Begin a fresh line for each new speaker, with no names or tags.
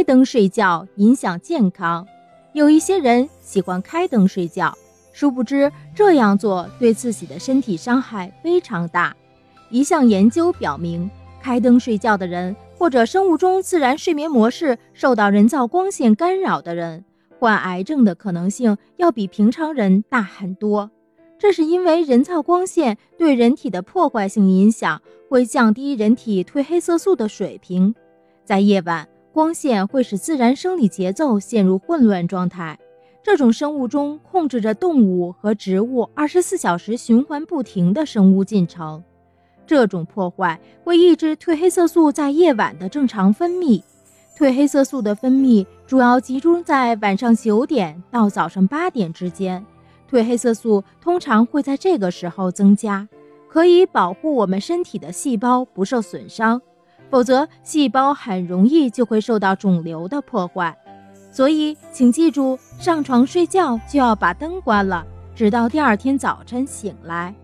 开灯睡觉影响健康，有一些人喜欢开灯睡觉，殊不知这样做对自己的身体伤害非常大。一项研究表明，开灯睡觉的人，或者生物钟自然睡眠模式受到人造光线干扰的人，患癌症的可能性要比平常人大很多。这是因为人造光线对人体的破坏性影响会降低人体褪黑色素的水平，在夜晚。光线会使自然生理节奏陷入混乱状态。这种生物钟控制着动物和植物二十四小时循环不停的生物进程。这种破坏会抑制褪黑色素在夜晚的正常分泌。褪黑色素的分泌主要集中在晚上九点到早上八点之间。褪黑色素通常会在这个时候增加，可以保护我们身体的细胞不受损伤。否则，细胞很容易就会受到肿瘤的破坏。所以，请记住，上床睡觉就要把灯关了，直到第二天早晨醒来。